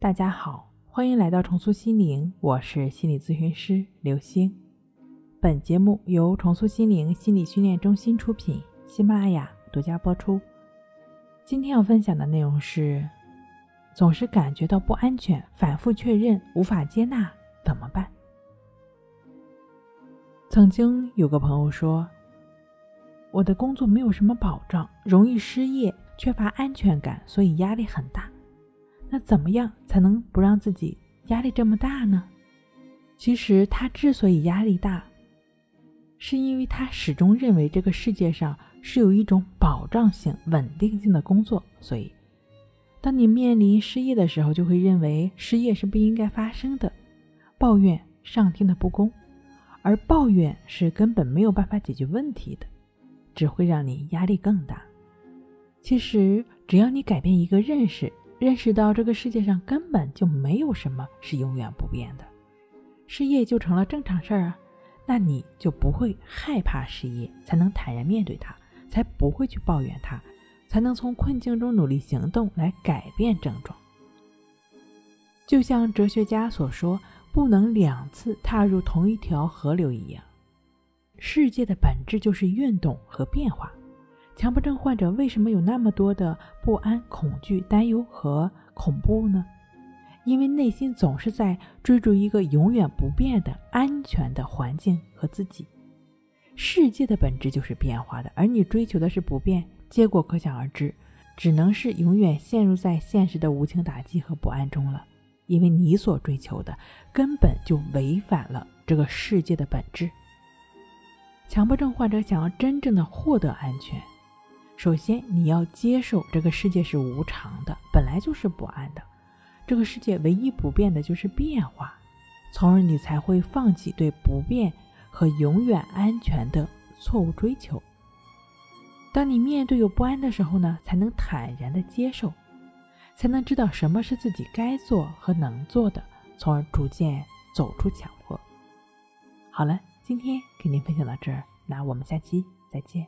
大家好，欢迎来到重塑心灵，我是心理咨询师刘星。本节目由重塑心灵心理训练中心出品，喜马拉雅独家播出。今天要分享的内容是：总是感觉到不安全，反复确认，无法接纳，怎么办？曾经有个朋友说，我的工作没有什么保障，容易失业，缺乏安全感，所以压力很大。那怎么样才能不让自己压力这么大呢？其实他之所以压力大，是因为他始终认为这个世界上是有一种保障性、稳定性的工作，所以当你面临失业的时候，就会认为失业是不应该发生的，抱怨上天的不公，而抱怨是根本没有办法解决问题的，只会让你压力更大。其实只要你改变一个认识。认识到这个世界上根本就没有什么是永远不变的，失业就成了正常事儿啊，那你就不会害怕失业，才能坦然面对它，才不会去抱怨它，才能从困境中努力行动来改变症状。就像哲学家所说，不能两次踏入同一条河流一样，世界的本质就是运动和变化。强迫症患者为什么有那么多的不安、恐惧、担忧和恐怖呢？因为内心总是在追逐一个永远不变的安全的环境和自己。世界的本质就是变化的，而你追求的是不变，结果可想而知，只能是永远陷入在现实的无情打击和不安中了。因为你所追求的根本就违反了这个世界的本质。强迫症患者想要真正的获得安全。首先，你要接受这个世界是无常的，本来就是不安的。这个世界唯一不变的就是变化，从而你才会放弃对不变和永远安全的错误追求。当你面对有不安的时候呢，才能坦然的接受，才能知道什么是自己该做和能做的，从而逐渐走出强迫。好了，今天给您分享到这儿，那我们下期再见。